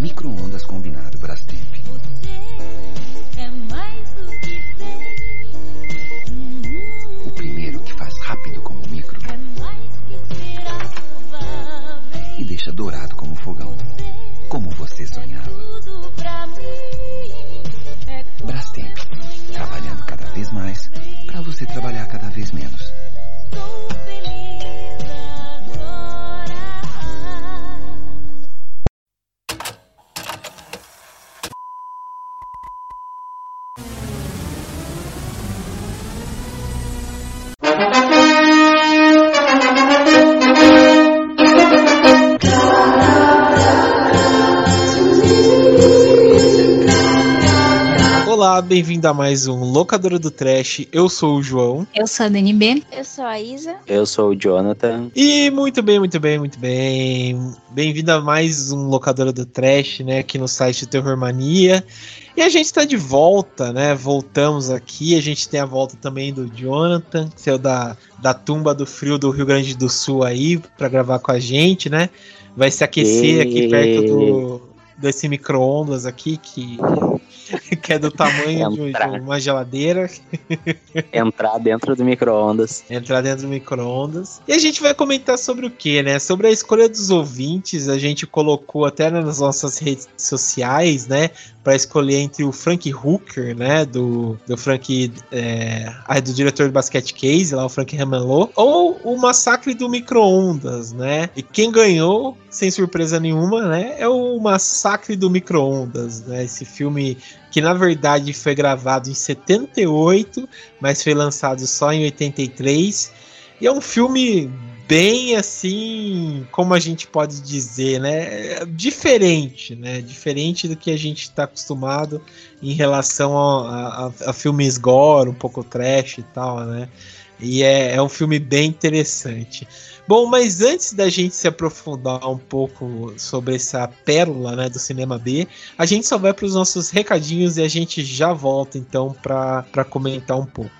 Micro-ondas combinado Brastemp. O primeiro que faz rápido como micro e deixa dourado como fogão. Como você sonhava. Brastemp. Trabalhando cada vez mais para você trabalhar cada vez menos. Olá, bem-vindo a mais um Locadora do Trash. Eu sou o João. Eu sou a Dani B. Eu sou a Isa. Eu sou o Jonathan. E muito bem, muito bem, muito bem. Bem-vindo a mais um Locadora do Trash, né? Aqui no site Terror Mania. E a gente tá de volta, né? Voltamos aqui. A gente tem a volta também do Jonathan, que saiu da, da tumba do frio do Rio Grande do Sul aí, para gravar com a gente, né? Vai se aquecer E- aqui perto do, desse micro-ondas aqui, que, que é do tamanho de, Entrar. de uma geladeira. Entrar dentro do micro-ondas. entrar dentro do micro-ondas. E a gente vai comentar sobre o que, né? Sobre a escolha dos ouvintes. A gente colocou até nas nossas redes sociais, né? Para escolher entre o Frank Hooker, né? Do, do Frank. É, ah, do diretor do Basket Case, lá, o Frank Ramelot. Ou o Massacre do Micro-ondas, né? E quem ganhou, sem surpresa nenhuma, né? É o Massacre do Micro-ondas, né? Esse filme que na verdade foi gravado em 78 mas foi lançado só em 83. E é um filme bem assim, como a gente pode dizer, né? Diferente, né? Diferente do que a gente está acostumado em relação a, a- a filmes gore, um pouco trash e tal, né? E é, é um filme bem interessante. Bom, mas antes da gente se aprofundar um pouco sobre essa pérola né, do cinema B, a gente só vai para os nossos recadinhos e a gente já volta então para comentar um pouco.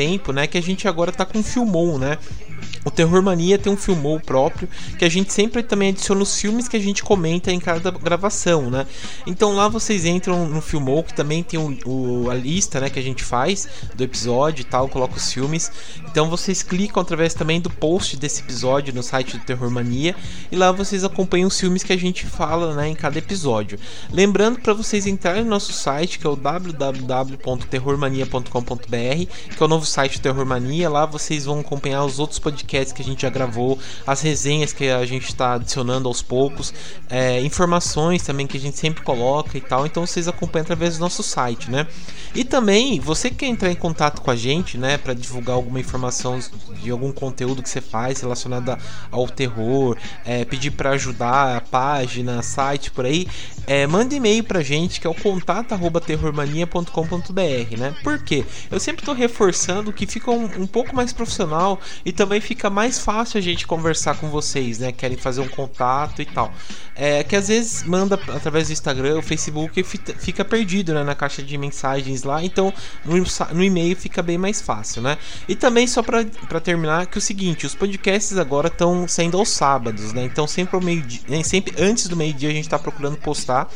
né? Que a gente agora tá com um Filmou, né? O Terror Mania tem um Filmou próprio, que a gente sempre também adiciona os filmes que a gente comenta em cada gravação, né? Então lá vocês entram no Filmou, que também tem o, o- a lista, né, que a gente faz do episódio e tal, coloca os filmes. Então vocês clicam através também do post desse episódio no site do Terror Mania, e lá vocês acompanham os filmes que a gente fala, né, em cada episódio. Lembrando para vocês entrarem no nosso site, que é o www.terrormania.com.br, que é o novo site do Terror Mania. Lá vocês vão acompanhar os outros podcasts que a gente já gravou, as resenhas que a gente está adicionando aos poucos, é, informações também que a gente sempre coloca e tal. Então vocês acompanham através do nosso site, né? E também, você que quer entrar em contato com a gente, né, para divulgar alguma informação de algum conteúdo que você faz relacionado ao terror, é, pedir para ajudar a página, site por aí, é, manda e-mail pra gente que é o contato@terrormania.com.br, né? Por quê? Eu sempre tô reforçando que fica um, um pouco mais profissional e também fica fica mais fácil a gente conversar com vocês, né? Querem fazer um contato e tal. É que às vezes manda através do Instagram, o Facebook e fica perdido né, na caixa de mensagens lá, então no, e-mail fica bem mais fácil, né? E também só para terminar que é o seguinte, os podcasts agora estão sendo aos sábados, né? Então sempre ao meio-dia, sempre antes do meio-dia a gente está procurando postar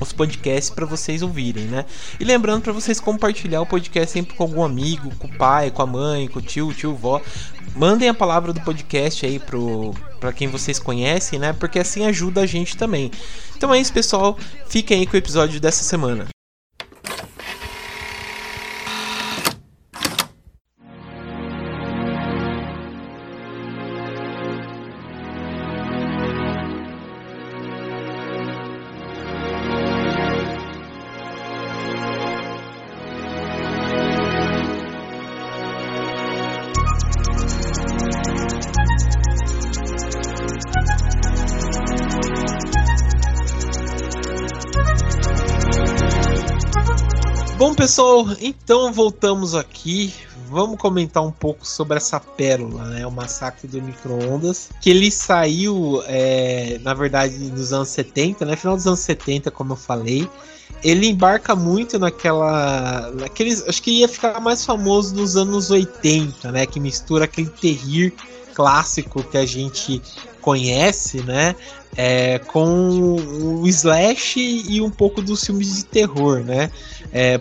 os podcasts para vocês ouvirem, né? E lembrando para vocês compartilhar o podcast sempre com algum amigo, com o pai, com a mãe, com o tio, tio, vó. Mandem a palavra do podcast aí pro para quem vocês conhecem, né? Porque assim ajuda a gente também. Então é isso, pessoal. Fiquem aí com o episódio dessa semana. Então voltamos aqui. Vamos comentar um pouco sobre essa pérola, né? O massacre do micro-ondas. Que ele saiu, é, na verdade, nos anos 70, né? Final dos anos 70, como eu falei. Ele embarca muito naquela. Naqueles, acho que ia ficar mais famoso nos anos 80, né? Que mistura aquele terrir clássico que a gente conhece, né? É, com o slash e um pouco dos filmes de terror, né? É,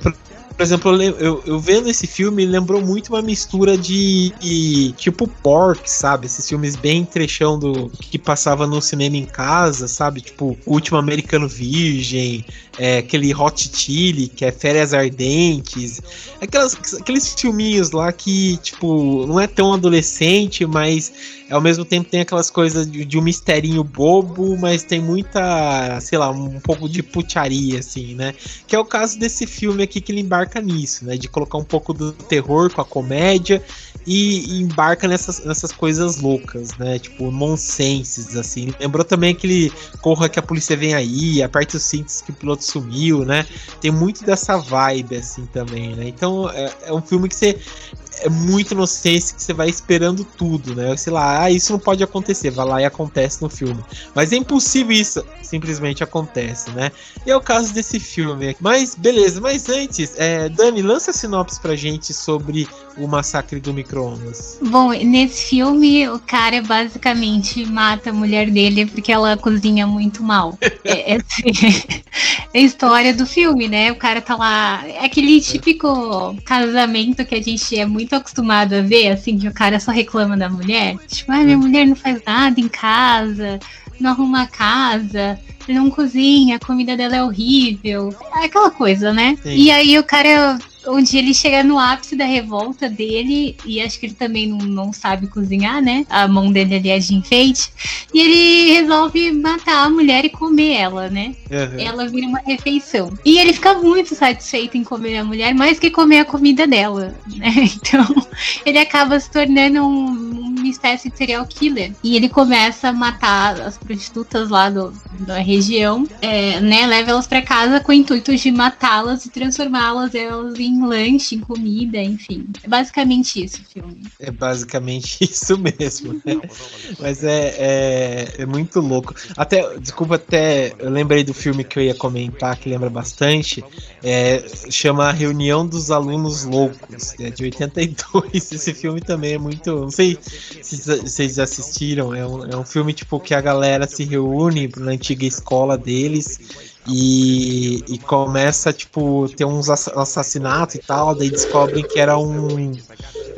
por exemplo, eu, eu, vendo esse filme, lembrou muito uma mistura de, de, tipo Pork, sabe? Esses filmes bem trechão do que passava no cinema em casa, sabe? Tipo, Último Americano Virgem, é, aquele Hot Chili, que é Férias Ardentes. Aquelas, aqueles filminhos lá que, tipo, não é tão adolescente, mas ao mesmo tempo tem aquelas coisas de, de, um misterinho bobo, mas tem muita, sei lá, um pouco de putaria, assim, né? Que é o caso desse filme aqui que ele embarca nisso, né? De colocar um pouco do terror com a comédia e, e embarca nessas, nessas coisas loucas, né? Tipo, nonsenses, assim. Lembrou também aquele corra que a polícia vem aí, aperte os cintos que o piloto sumiu, né? Tem muito dessa vibe, assim, também, né? Então, é, é um filme que você é muito inocência que você vai esperando tudo, né? Sei lá, ah, isso não pode acontecer, vai lá e acontece no filme. Mas é impossível isso, simplesmente acontece, né? E é o caso desse filme. Mas beleza, mas antes, é, Dani, lança a sinopse pra gente sobre o massacre do micro-ondas. Bom, nesse filme, o cara basicamente mata a mulher dele porque ela cozinha muito mal. é, é, é a história do filme, né? O cara tá lá. É aquele típico casamento que a gente é muito acostumado a ver, assim, que o cara só reclama da mulher. Tipo, ah, minha mulher não faz nada em casa, não arruma a casa não cozinha, a comida dela é horrível. É aquela coisa, né? Sim. E aí o cara onde ele chega no ápice da revolta dele, e acho que ele também não, não sabe cozinhar, né? A mão dele ali é de enfeite. E ele resolve matar a mulher e comer ela, né? Uhum. Ela vira uma refeição. E ele fica muito satisfeito em comer a mulher, mais que comer a comida dela, né? Então, ele acaba se tornando um, uma espécie de serial killer. E ele começa a matar as prostitutas lá do, da região, é, né? Leva elas para casa com o intuito de matá-las e transformá-las elas em lanche, em comida, enfim. É basicamente isso o filme. É basicamente isso mesmo. Né? Mas é, é, é, muito louco. Até, desculpa, até eu lembrei do filme que eu ia comentar, que lembra bastante. É, chama Reunião dos Alunos Loucos, é de 82. Esse filme também é muito. Não sei se vocês assistiram. É um, é um filme tipo que a galera se reúne na antiga escola deles e, e começa, tipo, ter uns assassinatos e tal, daí descobrem que era um,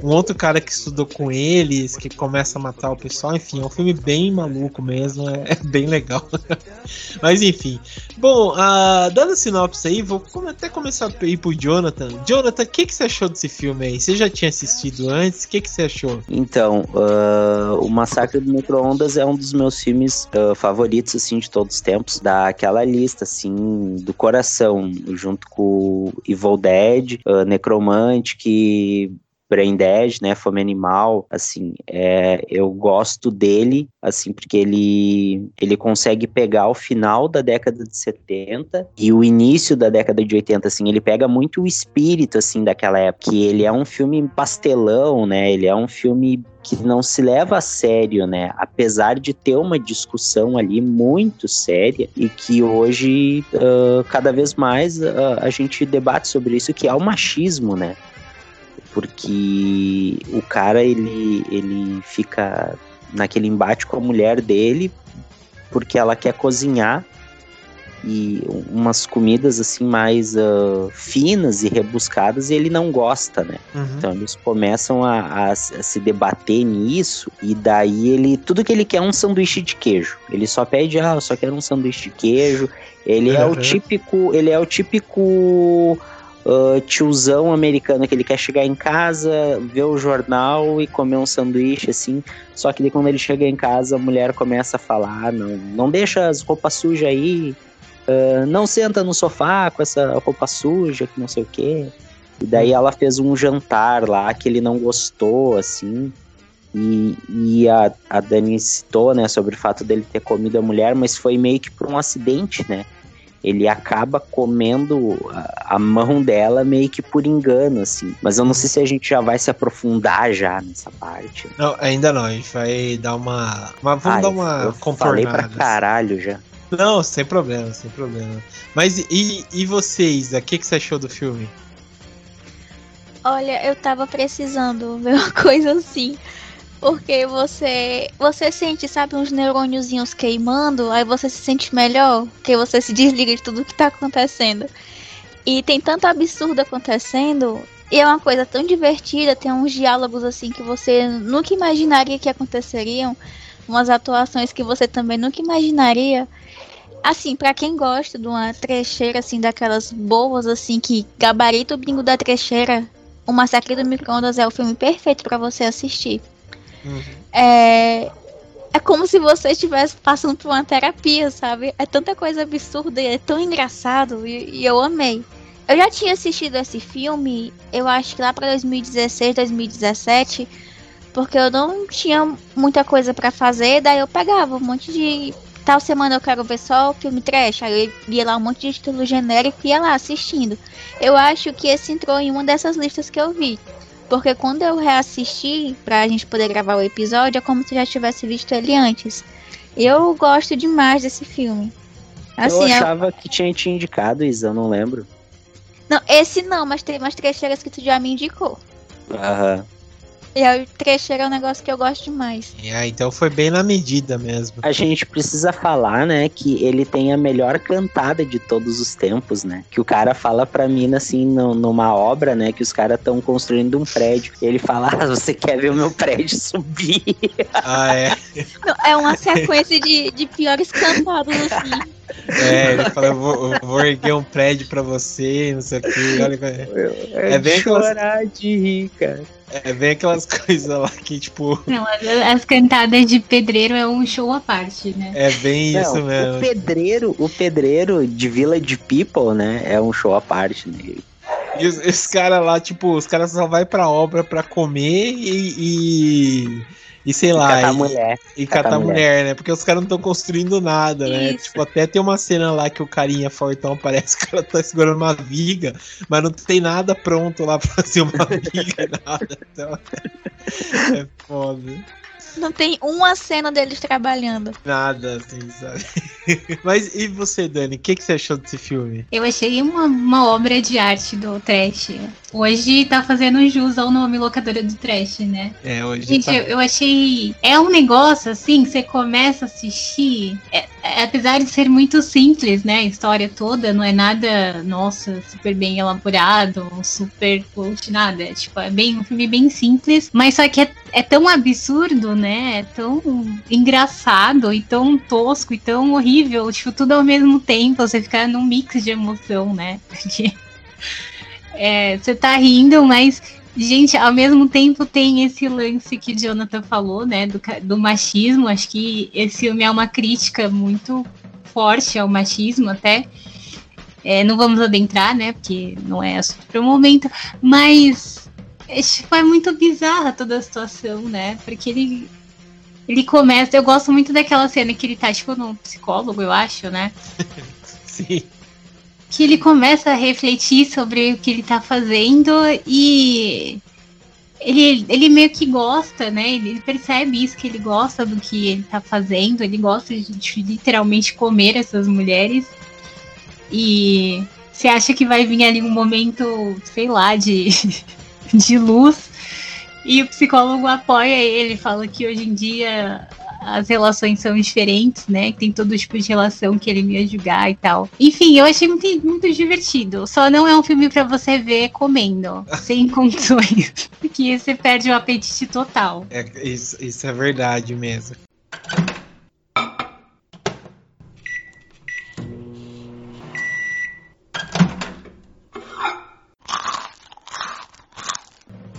um outro cara que estudou com eles, que começa a matar o pessoal, enfim, é um filme bem maluco mesmo, é, é bem legal. Mas enfim. Bom, uh, dando sinopse aí, vou até começar a ir pro Jonathan. Jonathan, o que, que você achou desse filme aí? Você já tinha assistido antes? O que, que você achou? Então, uh, o Massacre do Micro-Ondas é um dos meus filmes uh, favoritos, assim, de todos os tempos, daquela lista, assim, do coração, junto com Evil Dead, uh, Necromante, que Brain Dead, né, Fome Animal, assim, é, eu gosto dele, assim, porque ele, ele consegue pegar o final da década de 70 e o início da década de 80, assim, ele pega muito o espírito, assim, daquela época, que ele é um filme pastelão, né, ele é um filme que não se leva a sério, né? Apesar de ter uma discussão ali muito séria e que hoje uh, cada vez mais uh, a gente debate sobre isso, que é o machismo, né? Porque o cara ele, ele fica naquele embate com a mulher dele porque ela quer cozinhar e umas comidas assim mais uh, finas e rebuscadas e ele não gosta, né? Uhum. Então eles começam a, a, a, se debater nisso e daí ele tudo que ele quer é um sanduíche de queijo. Ele só pede ah, eu só quero um sanduíche de queijo. Ele uhum. é o típico, ele é o típico Uh, tiozão americano que ele quer chegar em casa, ver o jornal e comer um sanduíche assim. Só que daí quando ele chega em casa, a mulher começa a falar: ah, não, não deixa as roupas sujas aí, uh, não senta no sofá com essa roupa suja, que não sei o quê. E daí ela fez um jantar lá que ele não gostou, assim. E, e a, a Dani citou, né, sobre o fato dele ter comido a mulher, mas foi meio que por um acidente, né? Ele acaba comendo a, a mão dela meio que por engano, assim. Mas eu não sei se a gente já vai se aprofundar já nessa parte. Não, ainda não. A gente vai dar uma. uma vamos ah, dar uma eu Falei pra caralho já. Não, sem problema, sem problema. Mas e, e vocês? O que, que você achou do filme? Olha, eu tava precisando ver uma coisa assim. Porque você você sente, sabe, uns neurôniozinhos queimando, aí você se sente melhor, que você se desliga de tudo que tá acontecendo. E tem tanto absurdo acontecendo, e é uma coisa tão divertida, tem uns diálogos assim que você nunca imaginaria que aconteceriam, umas atuações que você também nunca imaginaria. Assim, para quem gosta de uma trecheira, assim, daquelas boas, assim, que gabarito bingo da trecheira, O Massacre do Microondas é o filme perfeito para você assistir. Uhum. É, é como se você estivesse passando por uma terapia, sabe? É tanta coisa absurda e é tão engraçado e, e, eu amei. Eu já tinha assistido esse filme, eu acho que lá para 2016, 2017, porque eu não tinha muita coisa para fazer, daí eu pegava um monte de tal semana eu quero ver só o filme trash. Aí eu ia lá um monte de título genérico e ia lá assistindo. Eu acho que esse entrou em uma dessas listas que eu vi. Porque quando eu reassisti pra gente poder gravar o episódio, é como se eu já tivesse visto ele antes. Eu gosto demais desse filme. Assim, eu achava eu... que tinha te indicado, Isa, eu não lembro. Não, esse não, mas tem umas trecheiras que tu já me indicou. Aham. E o trecheiro é um negócio que eu gosto demais. É, então foi bem na medida mesmo. A gente precisa falar, né, que ele tem a melhor cantada de todos os tempos, né? Que o cara fala pra mim, assim, no, numa obra, né, que os caras estão construindo um prédio. Ele fala, ah, você quer ver o meu prédio subir? Ah, é? Não, é uma sequência de, de piores cantadas, assim. É, ele fala, eu vou, eu vou, erguer um prédio pra você, não sei o que. Olha, é, é bem chorar de rir, cara. É bem aquelas coisas lá que, tipo. Não, as cantadas de pedreiro é um show à parte, né? É bem não, isso mesmo. O pedreiro, o pedreiro de Village People, né? É um show à parte, né? E os, os caras lá, tipo, os caras só vai pra obra pra comer e, e e sei lá. Catar e, mulher. E catar, catar mulher. mulher. né? Porque os caras não estão construindo nada, né? Isso. Tipo, até tem uma cena lá que o carinha fortão parece que o cara tá segurando uma viga, mas não tem nada pronto lá pra fazer uma viga, nada. Então, é foda. Não tem uma cena deles trabalhando. Nada, assim, sabe? Mas e você, Dani? O que, que você achou desse filme? Eu achei uma, uma obra de arte do trash. Hoje tá fazendo jus ao nome locadora do trash, né? É, hoje. Gente, tá... eu, eu, achei. É um negócio assim, você começa a assistir. É, é, apesar de ser muito simples, né? A história toda não é nada, nossa, super bem elaborado, super coach, nada. É, tipo, é bem um filme bem simples, mas só que é, é tão absurdo, né? É tão engraçado e tão tosco e tão horrível, tipo, tudo ao mesmo tempo. Você fica num mix de emoção, né? Porque é, você tá rindo, mas, gente, ao mesmo tempo tem esse lance que o Jonathan falou, né, do, do machismo. Acho que esse filme é uma crítica muito forte ao machismo, até. É, não vamos adentrar, né, porque não é assunto para o momento, mas é, tipo, é muito bizarra toda a situação, né? Porque ele. Ele começa. Eu gosto muito daquela cena que ele tá, tipo, no psicólogo, eu acho, né? Sim. Que ele começa a refletir sobre o que ele tá fazendo e. Ele, ele meio que gosta, né? Ele percebe isso, que ele gosta do que ele tá fazendo, ele gosta de, de literalmente comer essas mulheres. E você acha que vai vir ali um momento, sei lá, de, de luz. E o psicólogo apoia ele, fala que hoje em dia as relações são diferentes, né? Tem todo tipo de relação que ele me ia julgar e tal. Enfim, eu achei muito, muito divertido. Só não é um filme para você ver comendo, sem condições. Porque você perde o apetite total. É, isso, isso é verdade mesmo.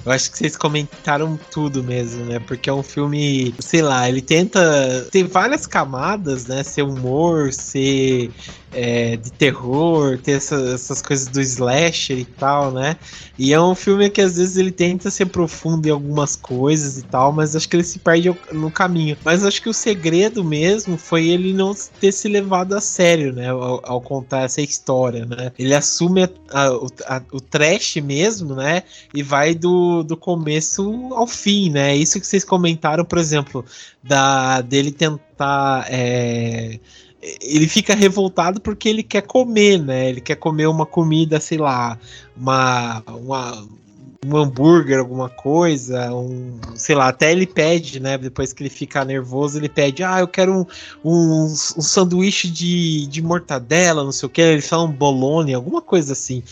Eu acho que vocês comentaram tudo mesmo, né? Porque é um filme, sei lá, ele tenta. Tem várias camadas, né? Ser humor, ser é, de terror, ter essa, essas coisas do slasher e tal, né? E é um filme que às vezes ele tenta ser profundo em algumas coisas e tal, mas acho que ele se perde no caminho. Mas acho que o segredo mesmo foi ele não ter se levado a sério, né? Ao, ao contar essa história, né? Ele assume a, a, a, o trash mesmo, né? E vai do, do começo ao fim, né? Isso que vocês comentaram, por exemplo, da dele tentar. É, ele fica revoltado porque ele quer comer, né? Ele quer comer uma comida, sei lá, uma, uma um hambúrguer, alguma coisa, um, sei lá, até ele pede, né? Depois que ele fica nervoso, ele pede, ah, eu quero um, um, um sanduíche de, de mortadela, não sei o que, ele fala um bolone, alguma coisa assim.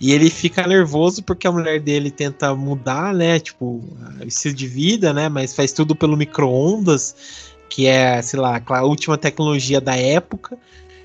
E ele fica nervoso porque a mulher dele tenta mudar, né? Tipo, estilo de vida, né? Mas faz tudo pelo micro-ondas que é, sei lá, a última tecnologia da época,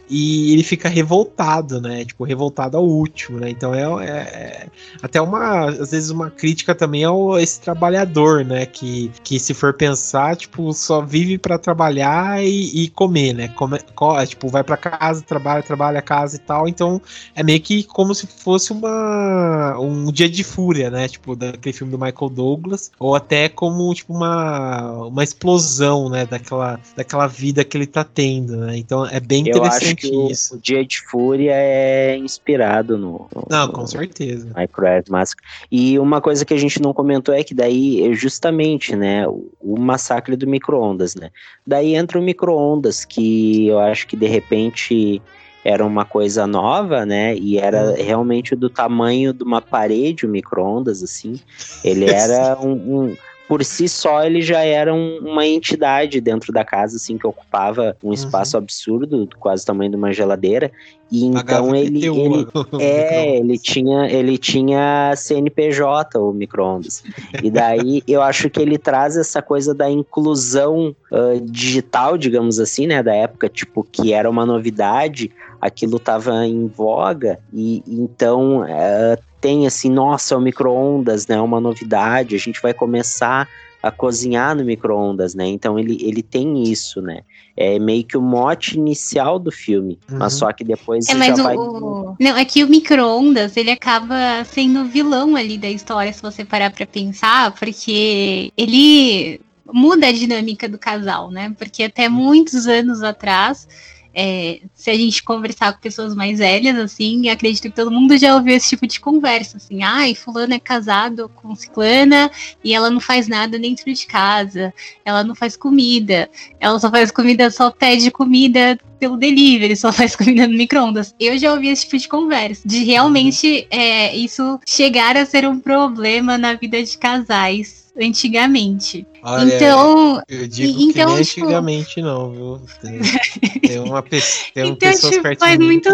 e ele fica revoltado, né? Tipo, revoltado ao último, né? Então é, é, é até uma, às vezes, uma crítica também ao esse trabalhador, né? Que, que se for pensar, tipo, só vive para trabalhar e, e, comer, né? Come, co, tipo, vai para casa, trabalha, trabalha, casa e tal. Então é meio que como se fosse uma um dia de fúria, né? Tipo, daquele filme do Michael Douglas, ou até como, tipo, uma, uma explosão, né? Daquela, daquela vida que ele tá tendo, né? Então é bem Eu interessante que o, o, Dia de Fúria é inspirado no. no não, com certeza. Microearth Massacre. E uma coisa que a gente não comentou é que daí, é justamente, né, o, o massacre do micro-ondas, né? Daí entra o micro-ondas, que eu acho que de repente era uma coisa nova, né? E era uhum. realmente do tamanho de uma parede, o micro-ondas, assim. Ele era um, um, por si só ele já era um, uma entidade dentro da casa, assim, que ocupava um espaço uhum. absurdo, quase o tamanho de uma geladeira. E então ele, ele é, ele tinha, ele tinha CNPJ, o microondas. E daí eu acho que ele traz essa coisa da inclusão uh, digital, digamos assim, né, da época, tipo, que era uma novidade, aquilo estava em voga, e então uh, tem assim, nossa, é o micro-ondas, né? Uma novidade, a gente vai começar a cozinhar no micro-ondas, né? Então ele, ele tem isso, né? É meio que o mote inicial do filme, uhum. mas só que depois é, já o, vai... O... Não, é que o micro-ondas, ele acaba sendo o vilão ali da história, se você parar pra pensar, porque ele muda a dinâmica do casal, né? Porque até muitos anos atrás é, se a gente conversar com pessoas mais velhas, assim, acredito que todo mundo já ouviu esse tipo de conversa, assim, ai, fulano é casado com ciclana e ela não faz nada dentro de casa, ela não faz comida, ela só faz comida, só pede comida pelo delivery, só faz comida no micro-ondas. Eu já ouvi esse tipo de conversa, de realmente é, isso chegar a ser um problema na vida de casais antigamente. Olha, então, eu digo então, que tipo... antigamente não, viu? Tem, tem uma tem um então, pessoas tipo, faz muito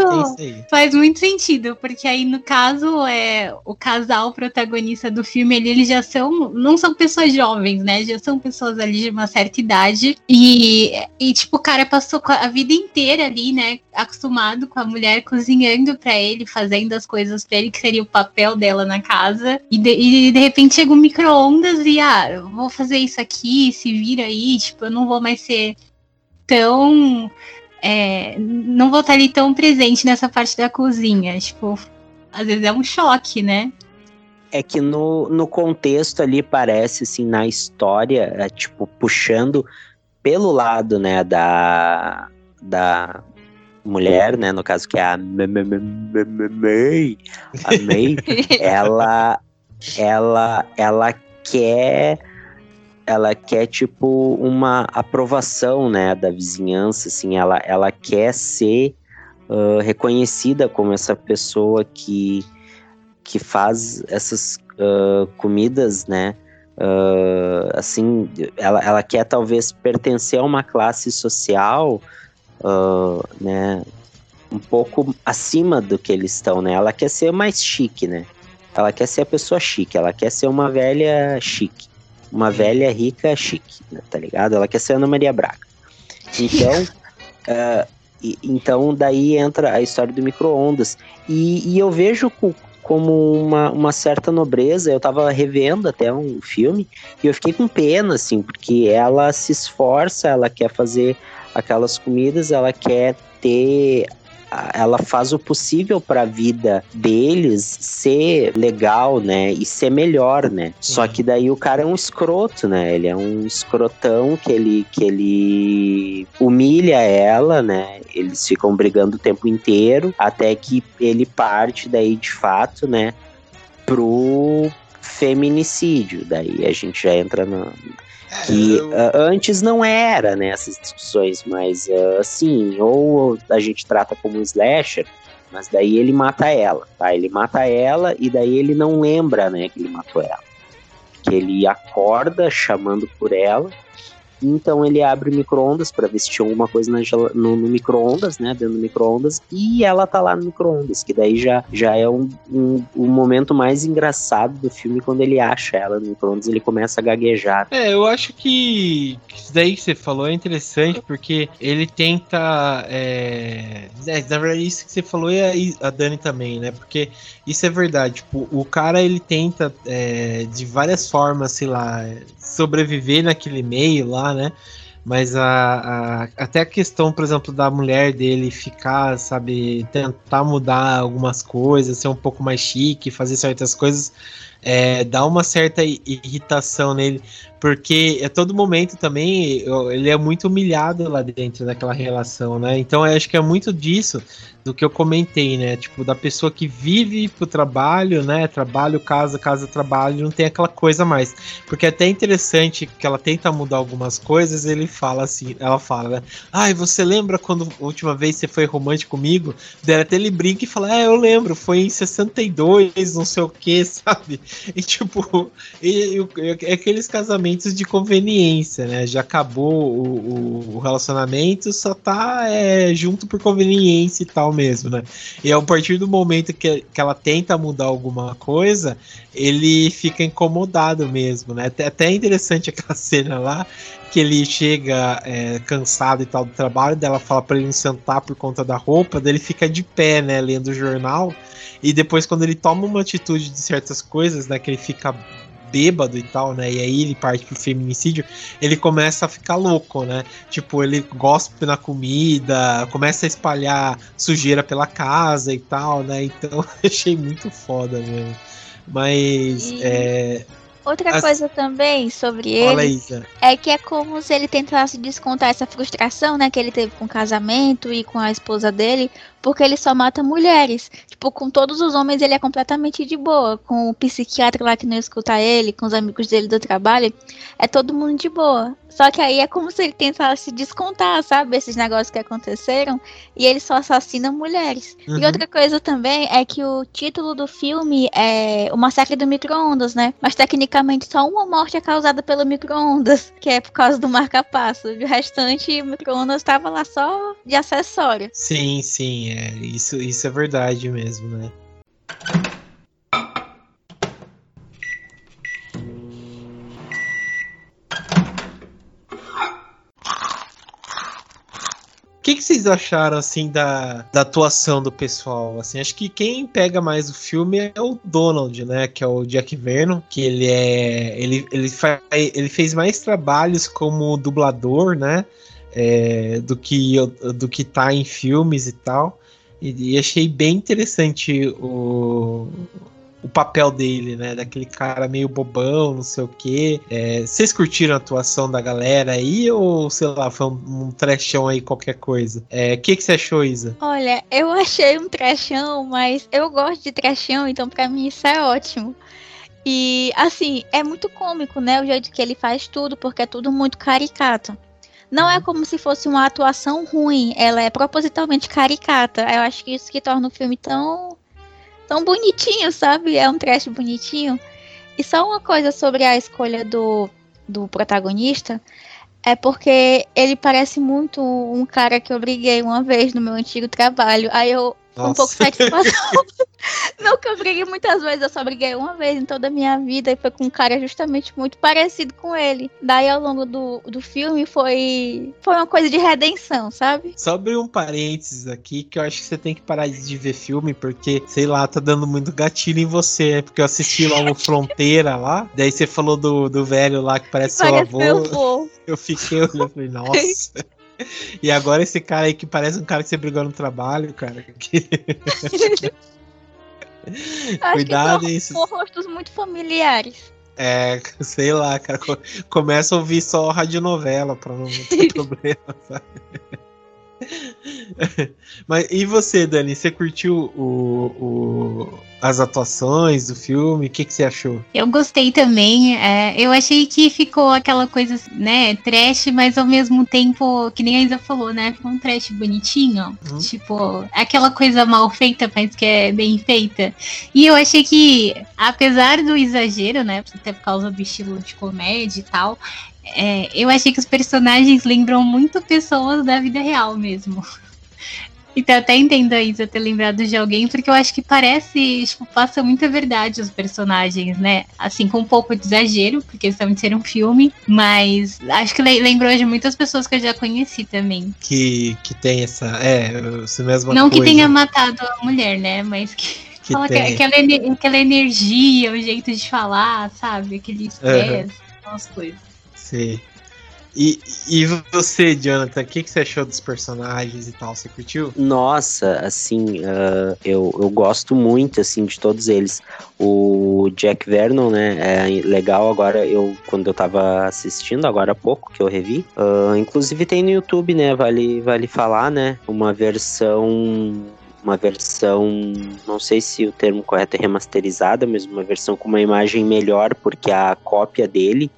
faz muito sentido, porque aí no caso é o casal protagonista do filme, ele, eles já são não são pessoas jovens, né? Já são pessoas ali de uma certa idade e, e tipo o cara passou a vida inteira ali, né, acostumado com a mulher cozinhando para ele, fazendo as coisas para ele que seria o papel dela na casa e de, e de repente chega um micro-ondas e ah, vou fazer isso aqui, se vira aí, tipo, eu não vou mais ser tão. É, não vou estar ali tão presente nessa parte da cozinha. Tipo, às vezes é um choque, né? É que no, no contexto ali parece, assim, na história, é, tipo, puxando pelo lado, né, da, da mulher, né, no caso que é a May, a May, ela, ela, ela quer ela quer tipo uma aprovação né da vizinhança assim ela, ela quer ser uh, reconhecida como essa pessoa que que faz essas uh, comidas né? uh, assim ela, ela quer talvez pertencer a uma classe social né um pouco acima do que eles estão né? Ela quer ser mais chique né? Ela quer ser a pessoa chique ela quer ser uma velha chique uma velha rica chique, né, tá ligado? Ela quer ser Ana Maria Braga. Então, uh, e, então daí entra a história do micro-ondas. E, e, eu vejo como uma, uma certa nobreza. Eu tava revendo até um filme e eu fiquei com pena, assim, porque ela se esforça, ela quer fazer aquelas comidas, ela quer ter ela faz o possível para a vida deles ser legal, né, e ser melhor, né? Só que daí o cara é um escroto, né? Ele é um escrotão que ele que ele humilha ela, né? Eles ficam brigando o tempo inteiro até que ele parte daí de fato, né, pro feminicídio. Daí a gente já entra na, que uh, antes não era né, essas discussões, mas uh, assim, ou a gente trata como um slasher, mas daí ele mata ela, tá? Ele mata ela e daí ele não lembra, né, que ele matou ela. Que ele acorda chamando por ela então ele abre o micro-ondas para ver se tinha alguma coisa no, no micro-ondas, né? Dentro do micro-ondas. E ela tá lá no micro-ondas, que daí já, já é um, um, um, momento mais engraçado do filme quando ele acha ela no micro-ondas ele começa a gaguejar. É, eu acho que isso daí que você falou é interessante porque ele tenta. É... é na verdade, isso que você falou e a, a Dani também, né? Porque isso é verdade. Tipo, o cara ele tenta é, de várias formas, sei lá, sobreviver naquele meio lá, né? Mas a, a, até a questão, por exemplo, da mulher dele ficar, sabe, tentar mudar algumas coisas, ser um pouco mais chique, fazer certas coisas, é, dá uma certa irritação nele, porque a todo momento também ele é muito humilhado lá dentro daquela relação, né? Então acho que é muito disso do que eu comentei, né? Tipo, da pessoa que vive pro trabalho, né? Trabalho, casa, casa, trabalho, não tem aquela coisa mais. Porque é até interessante que ela tenta mudar algumas coisas, ele fala assim, ela fala, né? Ai, você lembra quando a última vez você foi romântico comigo? Daí até ele brinca e fala, é, eu lembro, foi em 62, não sei o que, sabe? E tipo, e, e, é aqueles casamentos de conveniência, né? Já acabou o, o, relacionamento, só tá é, junto por conveniência e tal mesmo, né? E a partir do momento que, que ela tenta mudar alguma coisa, ele fica incomodado mesmo, né? Até, até é interessante aquela cena lá, que ele chega é, cansado e tal do trabalho, dela fala para ele sentar por conta da roupa, daí ele fica de pé, né, lendo o jornal, e depois quando ele toma uma atitude de certas coisas, né, que ele fica bêbado e tal, né? E aí ele parte pro feminicídio, ele começa a ficar louco, né? Tipo, ele gospe na comida, começa a espalhar sujeira pela casa e tal, né? Então achei muito foda mesmo. Mas e... é, Outra As... coisa também sobre ele é que é como se ele tentasse descontar essa frustração, né, que ele teve com o casamento e com a esposa dele, porque ele só mata mulheres. Tipo, com todos os homens ele é completamente de boa. Com o psiquiatra lá que não escuta ele, com os amigos dele do trabalho, é todo mundo de boa. Só que aí é como se ele tentasse descontar, sabe? Esses negócios que aconteceram. E ele só assassina mulheres. Uhum. E outra coisa também é que o título do filme é O Massacre do Micro-Ondas, né? Mas tecnicamente só uma morte é causada pelo micro-ondas, que é por causa do marca-passo. O restante, o micro-ondas estava lá só de acessório. Sim, sim. É. Isso, isso é verdade mesmo, né? O que, que, vocês acharam assim da, da atuação do pessoal? Assim, acho que quem pega mais o filme é o Donald, né? Que é o Jack Vernon, que ele é ele, ele, faz, ele fez mais trabalhos como dublador, né? É, do que do que tá em filmes e tal. E, e achei bem interessante o, o papel dele, né? Daquele cara meio bobão, não sei o quê. É, vocês curtiram a atuação da galera aí ou, sei lá, foi um, um trechão aí, qualquer coisa? O é, que, que você achou, Isa? Olha, eu achei um trechão, mas eu gosto de trechão, então para mim isso é ótimo. E, assim, é muito cômico, né? O jeito que ele faz tudo, porque é tudo muito caricato. Não é uhum. como se fosse uma atuação ruim, ela é propositalmente caricata. Eu acho que isso que torna o filme tão tão bonitinho, sabe? É um trash bonitinho. E só uma coisa sobre a escolha do, do protagonista é porque ele parece muito um cara que eu briguei uma vez no meu antigo trabalho. Aí eu nossa. um pouco satisfação. Nunca briguei muitas vezes, eu só briguei uma vez em toda a minha vida e foi com um cara justamente muito parecido com ele. Daí ao longo do, do filme foi foi uma coisa de redenção, sabe? Só abrir um parênteses aqui que eu acho que você tem que parar de ver filme porque, sei lá, tá dando muito gatilho em você, né? Porque eu assisti lá o Fronteira lá, daí você falou do, do velho lá que parece, parece seu avô. Eu fiquei olhando e falei, nossa. E agora esse cara aí que parece um cara que você brigou no trabalho, cara. Que... Cuidado isso. São rostos muito familiares. É, sei lá, cara. Começa a ouvir só radionovela pra não ter problema, sabe? Mas e você, Dani? Você curtiu o, o, as atuações do filme? O que, que você achou? Eu gostei também. É, eu achei que ficou aquela coisa, né, trash, mas ao mesmo tempo, que nem a Isa falou, né? Ficou um trash bonitinho. Uhum. Tipo, aquela coisa mal feita, mas que é bem feita. E eu achei que, apesar do exagero, né? Até por causa do estilo de comédia e tal, é, eu achei que os personagens lembram muito pessoas da vida real mesmo. Então até entendo a Isa ter lembrado de alguém, porque eu acho que parece, tipo, passa muita verdade os personagens, né? Assim, com um pouco de exagero, porque questão de ser um filme, mas acho que lembrou de muitas pessoas que eu já conheci também. Que, que tem essa, é, essa mesma Não coisa. que tenha matado a mulher, né? Mas que, que fala tem. aquela, aquela energia, o jeito de falar, sabe? Aquele estresse, uhum. aquelas coisas. Sim. E, e você, Jonathan, o que, que você achou dos personagens e tal? Você curtiu? Nossa, assim, uh, eu, eu gosto muito, assim, de todos eles. O Jack Vernon, né, é legal agora, eu, quando eu tava assistindo, agora há pouco, que eu revi, uh, inclusive tem no YouTube, né, vale, vale falar, né, uma versão uma versão, não sei se o termo correto é remasterizada, mas uma versão com uma imagem melhor, porque a cópia dele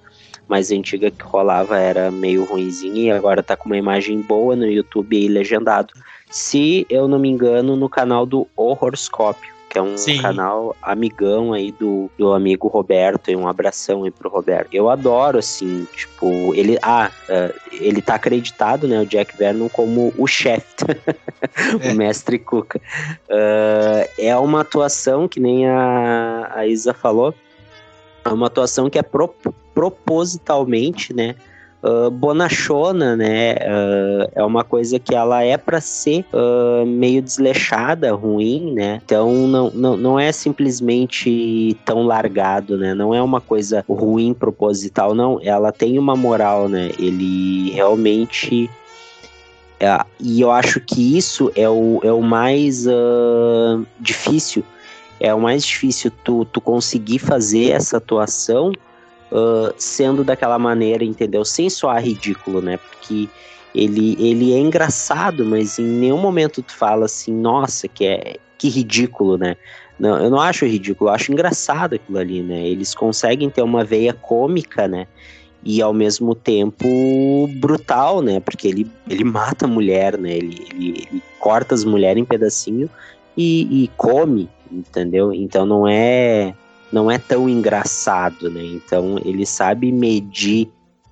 mais antiga que rolava era meio ruimzinha e agora tá com uma imagem boa no YouTube e legendado. Se eu não me engano, no canal do Horrorscópio, que é um Sim. canal amigão aí do, do amigo Roberto, e um abração aí pro Roberto. Eu adoro, assim, tipo, ele, ah, uh, ele tá acreditado, né, o Jack Vernon como o chefe, é. o mestre Cuca. Uh, é uma atuação que nem a, a Isa falou, é uma atuação que é pro, propositalmente, né? Uh, bonachona, né? Uh, é uma coisa que ela é para ser uh, meio desleixada, ruim, né? Então não, não, não é simplesmente tão largado, né? Não é uma coisa ruim proposital, não. Ela tem uma moral, né? Ele realmente. É, e eu acho que isso é o, é o mais difícil é o mais difícil tu, tu conseguir fazer essa atuação uh, sendo daquela maneira, entendeu? Sem soar ridículo, né? Porque ele, ele é engraçado, mas em nenhum momento tu fala assim, nossa, que é que ridículo, né? Não, eu não acho ridículo, eu acho engraçado aquilo ali, né? Eles conseguem ter uma veia cômica, né? E ao mesmo tempo brutal, né? Porque ele, ele mata a mulher, né? Ele, ele, ele corta as mulheres em pedacinho e, e come, entendeu? Então não é não é tão engraçado, né? Então ele sabe medir,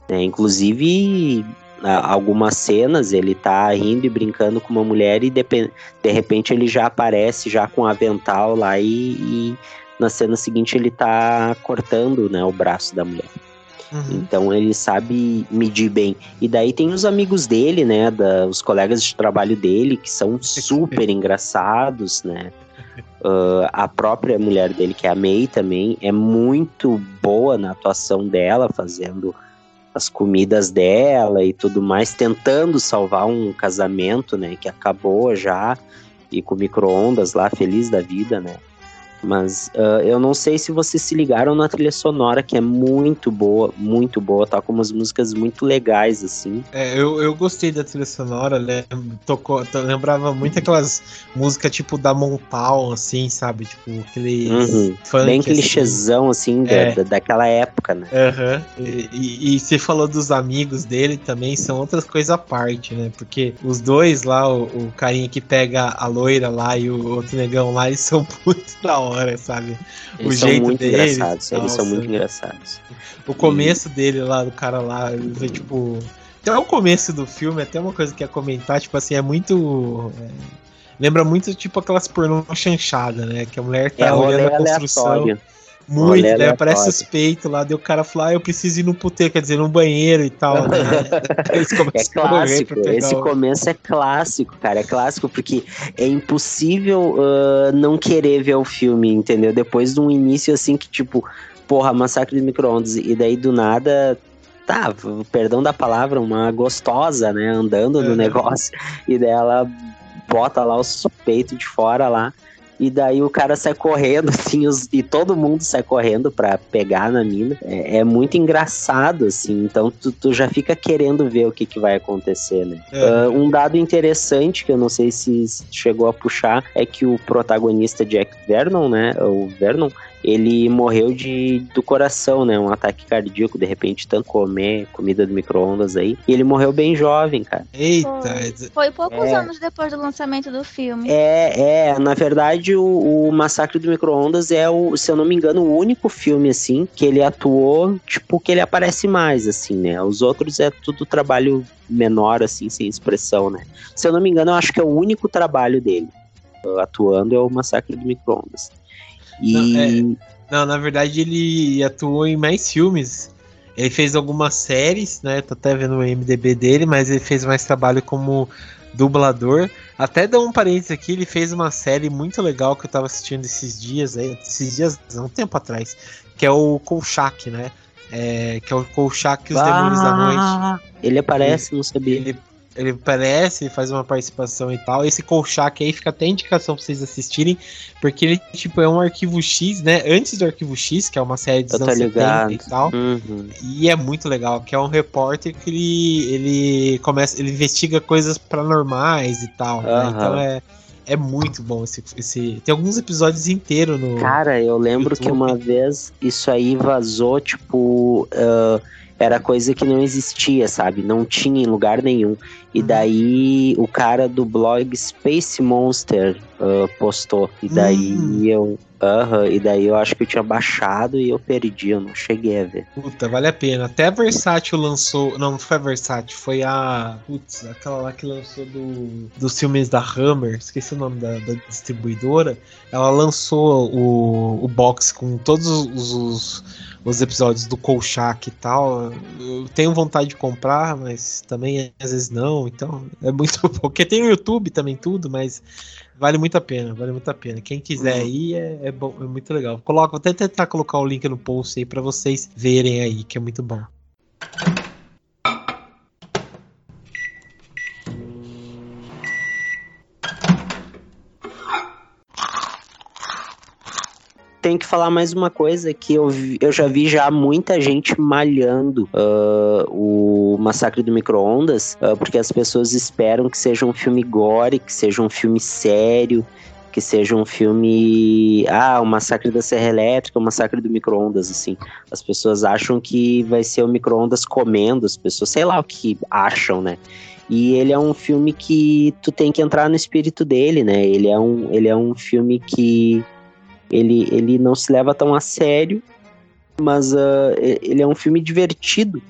né? Inclusive algumas cenas ele tá rindo e brincando com uma mulher e de, de repente ele já aparece já com um avental lá e, e, na cena seguinte ele tá cortando, né, o braço da mulher. Uhum. Então ele sabe medir bem. E daí tem os amigos dele, né? Da, os colegas de trabalho dele, que são super engraçados, né? Uh, a própria mulher dele, que é a May também, é muito boa na atuação dela, fazendo as comidas dela e tudo mais, tentando salvar um casamento, né, que acabou já, e com micro-ondas lá, feliz da vida, né. Mas uh, eu não sei se vocês se ligaram na trilha sonora, que é muito boa, muito boa, tá com umas músicas muito legais, assim. É, eu, eu gostei da trilha sonora, né? Tocou, lembrava muito aquelas músicas tipo da Montal, assim, sabe? Tipo, aquele uhum. funk. Bem clichêzão, assim, assim é. da, daquela época, né? Uhum. E, e, e você falou dos amigos dele também, são outras coisas à parte, né? Porque os dois lá, o, o carinha que pega a loira lá e o outro negão lá, eles são muito da hora, sabe? Eles o são jeito muito deles, engraçados, nossa, eles são muito engraçados. O começo e... dele lá, do cara lá, vê, tipo. Até o começo do filme, até uma coisa que ia comentar, tipo assim, é muito. É, lembra muito, tipo, aquelas pornô chanchada, né? Que a mulher tá é, olhando a construção. Aleatório. Muito, né? Parece suspeito lá, deu o cara falar, ah, eu preciso ir no puteiro, quer dizer, no banheiro e tal, né? é clássico, esse o... começo é clássico, cara, é clássico, porque é impossível uh, não querer ver o filme, entendeu? Depois de um início assim que, tipo, porra, massacre de micro-ondas, e daí do nada tá, perdão da palavra, uma gostosa, né, andando no negócio, e dela bota lá o peito de fora lá, e daí o cara sai correndo, assim, os, e todo mundo sai correndo para pegar na mina. É, é, muito engraçado, assim, então tu, tu, já fica querendo ver o que, que vai acontecer, né? É. Uh, um dado interessante, que eu não sei se chegou a puxar, é que o protagonista Jack Vernon, né, o Vernon, ele morreu de do coração, né? Um ataque cardíaco, de repente, tanto comer comida do micro-ondas aí. E ele morreu bem jovem, cara. Eita! Foi, foi poucos é, anos depois do lançamento do filme. É, é. Na verdade, o, o Massacre do Micro-ondas é o, se eu não me engano, o único filme, assim, que ele atuou, tipo, que ele aparece mais, assim, né? Os outros é tudo trabalho menor, assim, sem expressão, né? Se eu não me engano, eu acho que é o único trabalho dele atuando é o Massacre do Micro-ondas. E... Não, é, não, na verdade ele atuou em mais filmes. Ele fez algumas séries, né? Tô até vendo o MDB dele, mas ele fez mais trabalho como dublador. Até dá um parênteses aqui, ele fez uma série muito legal que eu tava assistindo esses dias, aí, esses dias, um tempo atrás, que é o Kolchak, né? É, que é o Kolchak e os ah, Demônios da Noite. Ele aparece, ele, não sabia. Ele, ele aparece, faz uma participação e tal. Esse Kolchak aí fica até indicação pra vocês assistirem, porque ele, tipo, é um arquivo X, né? Antes do arquivo X, que é uma série dos anos 70 e tal. Uhum. E é muito legal, que é um repórter que ele, ele começa, ele investiga coisas paranormais e tal, uhum. né? Então é é muito bom esse, esse. Tem alguns episódios inteiros no. Cara, eu lembro YouTube. que uma vez isso aí vazou, tipo. Uh, era coisa que não existia, sabe? Não tinha em lugar nenhum. E uhum. daí o cara do blog Space Monster uh, postou. E daí hum. eu. Uhum, e daí eu acho que eu tinha baixado e eu perdi, eu não cheguei a ver. Puta, vale a pena. Até a Versátil lançou. Não, não foi a Versátil, foi a. Putz, aquela lá que lançou do, dos filmes da Hammer, esqueci o nome da, da distribuidora. Ela lançou o, o box com todos os, os os episódios do Kolchak e tal. Eu tenho vontade de comprar, mas também às vezes não. Então é muito bom. Porque tem no YouTube também tudo, mas vale muito a pena, vale muito a pena. Quem quiser uhum. ir é, é, bom, é muito legal. Coloca, vou até tentar colocar o link no post aí para vocês verem aí, que é muito bom. Tenho que falar mais uma coisa que eu, vi, eu já vi já muita gente malhando uh, o Massacre do Micro-Ondas, uh, porque as pessoas esperam que seja um filme gore, que seja um filme sério, que seja um filme. Ah, o Massacre da Serra Elétrica, o Massacre do Micro-Ondas, assim. As pessoas acham que vai ser o micro-ondas comendo as pessoas, sei lá o que acham, né? E ele é um filme que tu tem que entrar no espírito dele, né? Ele é um, ele é um filme que ele, ele não se leva tão a sério, mas uh, ele é um filme divertido.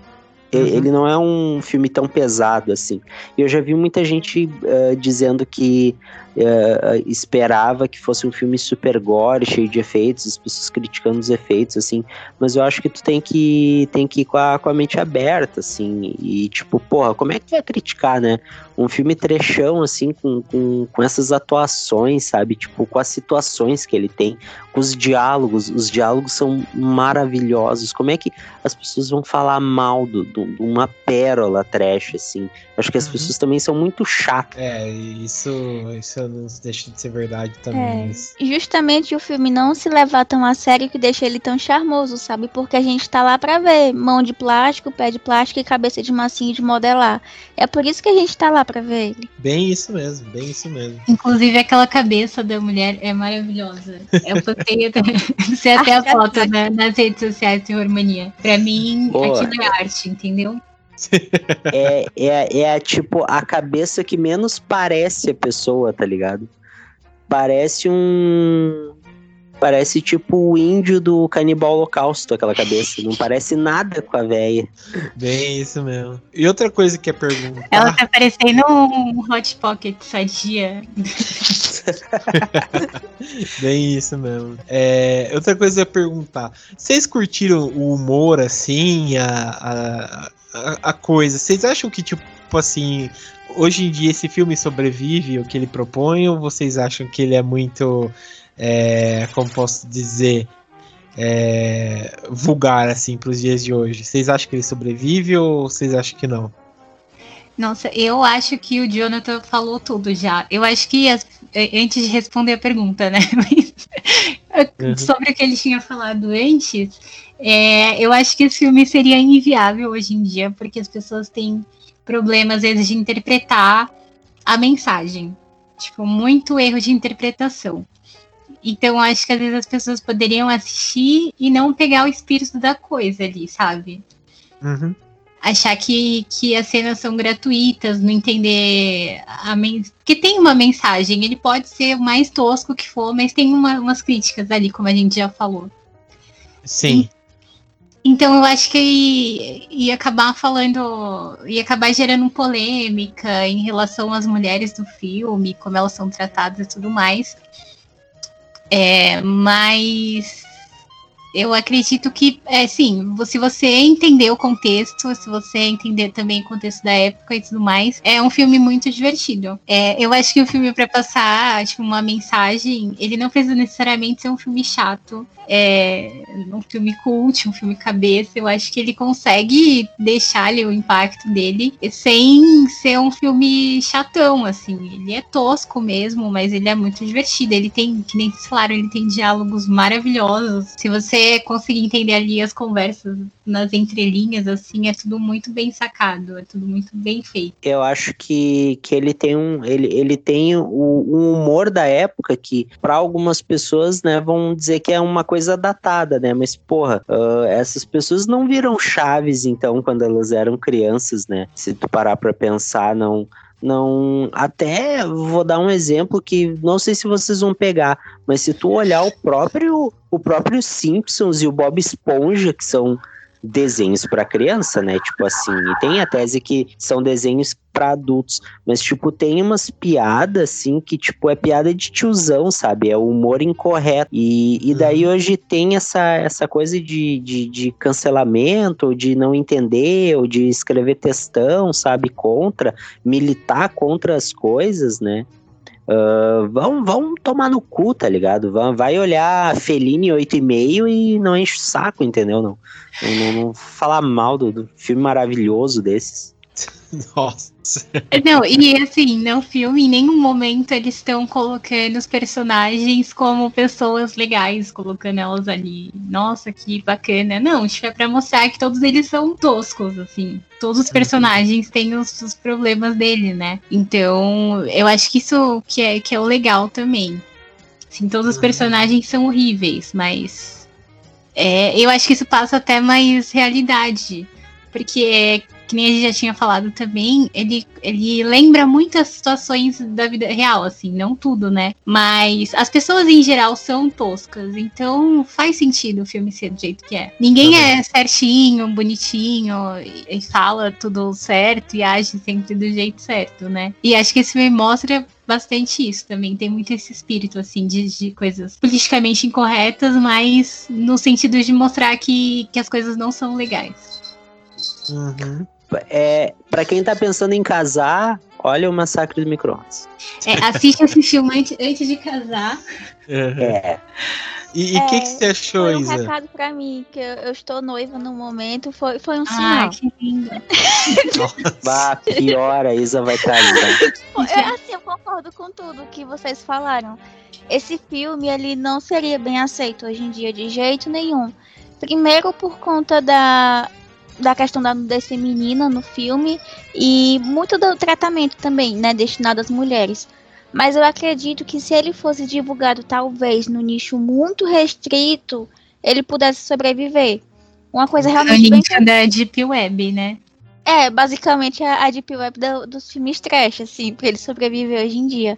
Uhum. Ele não é um filme tão pesado assim. Eu já vi muita gente uh, dizendo que uh, esperava que fosse um filme super gore, cheio de efeitos, as pessoas criticando os efeitos, assim, mas eu acho que tu tem que, tem que ir com a, com a mente aberta, assim, e tipo, porra, como é que tu vai criticar, né? Um filme trechão, assim, com, com, com essas atuações, sabe? Tipo, com as situações que ele tem, com os diálogos, os diálogos são maravilhosos. Como é que as pessoas vão falar mal de uma pérola trash, assim? Acho que as uhum. pessoas também são muito chatas. É, isso, isso não deixa de ser verdade também. É, mas- justamente o filme não se levar tão a sério que deixa ele tão charmoso, sabe? Porque a gente tá lá pra ver mão de plástico, pé de plástico e cabeça de massinha de modelar. É por isso que a gente tá lá pra ver ele. Bem isso mesmo, bem isso mesmo. Inclusive, aquela cabeça da mulher é maravilhosa. Eu postei até, você até a foto né, nas redes sociais do Mania. Pra mim, Boa. aquilo é arte, entendeu? É, é, é a, tipo a cabeça que menos parece a pessoa, tá ligado? Parece um. Parece tipo o índio do canibal holocausto, aquela cabeça. Não parece nada com a véia. Bem isso mesmo. E outra coisa que é perguntar. Ela tá parecendo um Hot Pocket sadia. Bem isso mesmo. É, outra coisa é perguntar. Vocês curtiram o humor, assim, a, a, a- a coisa? Vocês acham que, tipo assim, hoje em dia esse filme sobrevive o que ele propõe? Ou vocês acham que ele é muito, é, como posso dizer, é, vulgar, assim, pros dias de hoje? Vocês acham que ele sobrevive ou vocês acham que não? Nossa, eu acho que o Jonathan falou tudo já. Eu acho que, as- eh, antes de responder a pergunta, né? mas, Uhum. Sobre o que ele tinha falado antes, é, eu acho que esse filme seria inviável hoje em dia, porque as pessoas têm problemas, às vezes, de interpretar a mensagem. Tipo, muito erro de interpretação. Então, acho que às vezes as pessoas poderiam assistir e não pegar o espírito da coisa ali, sabe? Uhum. achar que, que as cenas são gratuitas, não entender a men que tem uma mensagem. Ele pode ser o mais tosco que for, mas tem uma- umas críticas ali, como a gente já falou. Sim. Então eu acho que ia, ia acabar falando, ia acabar gerando polêmica em relação às mulheres do filme, como elas são tratadas e tudo mais. É, mas eu acredito que, é, sim, se você entender o contexto, se você entender também o contexto da época e tudo mais, é um filme muito divertido. É, eu acho que o filme, para passar tipo, uma mensagem, ele não precisa necessariamente ser um filme chato é, um filme cult, um filme cabeça, eu acho que ele consegue deixar ali o impacto dele sem ser um filme chatão, assim. Ele é tosco mesmo, mas ele é muito divertido. Ele tem, que nem vocês falaram, ele tem diálogos maravilhosos. Se você conseguir entender ali as conversas nas entrelinhas, assim, é tudo muito bem sacado, é tudo muito bem feito. Eu acho que, que ele tem um. Ele, ele tem o, um humor da época que, para algumas pessoas, né, vão dizer que é uma coisa datada, né? Mas, porra, ah, essas pessoas não viram chaves, então, quando elas eram crianças, né? Se tu parar pra pensar, não. Não. Até vou dar um exemplo que não sei se vocês vão pegar, mas se tu olhar o próprio, o próprio Simpsons e o Bob Esponja, que são desenhos para criança, né? Tipo assim, e tem a tese que são desenhos para adultos, mas tipo tem umas piadas assim que tipo é piada de tiozão, sabe? É o humor incorreto. E, e daí hoje tem essa, essa coisa de, de, de cancelamento, ou de não entender, ou de escrever textão, sabe? Contra, militar contra as coisas, né? Uh, vão, vão tomar no cu, tá ligado? Vão, vai olhar Fellini 8,5 e não enche o saco, entendeu? Não, não, não, não falar mal do, do filme maravilhoso desses. Nossa. Não, e assim, no filme, em nenhum momento eles estão colocando os personagens como pessoas legais, colocando elas ali. Nossa, que bacana. Não, tipo, é pra mostrar que todos eles são toscos, assim. Todos os personagens têm os, os problemas dele, né? Então, eu acho que isso que é, que é o legal também. Assim, todos os Uhum. personagens são horríveis, mas. é, eu acho que isso passa até mais realidade. Porque é que nem a gente já tinha falado também, ele, ele lembra muitas situações da vida real, assim, não tudo, né? Mas as pessoas em geral são toscas, então faz sentido o filme ser do jeito que é. Ninguém Tá é certinho, bonitinho, e, e fala tudo certo e age sempre do jeito certo, né? E acho que esse filme mostra bastante isso também. Tem muito esse espírito, assim, de, de coisas politicamente incorretas, mas no sentido de mostrar que, que as coisas não são legais. Uhum. É, para quem tá pensando em casar, olha o Massacre do Micro-ondas. É, assiste esse filme antes, antes de casar. Uhum. É, E o que, que você achou, Foi um Isa? recado pra mim, que eu, eu estou noiva no momento, foi, foi um Ah, sinal. que lindo. Bah, pior, a Isa vai trazer. É, assim, eu concordo com tudo que vocês falaram. Esse filme, ele não seria bem aceito hoje em dia de jeito nenhum. Primeiro por conta da, da questão da nudez feminina no filme e muito do tratamento também, né, destinado às mulheres. Mas eu acredito que se ele fosse divulgado talvez no nicho muito restrito, ele pudesse sobreviver. Uma coisa realmente bem nicho da Deep Web, né? é, basicamente a, a Deep Web do- dos filmes trash, assim, pra ele sobreviver hoje em dia.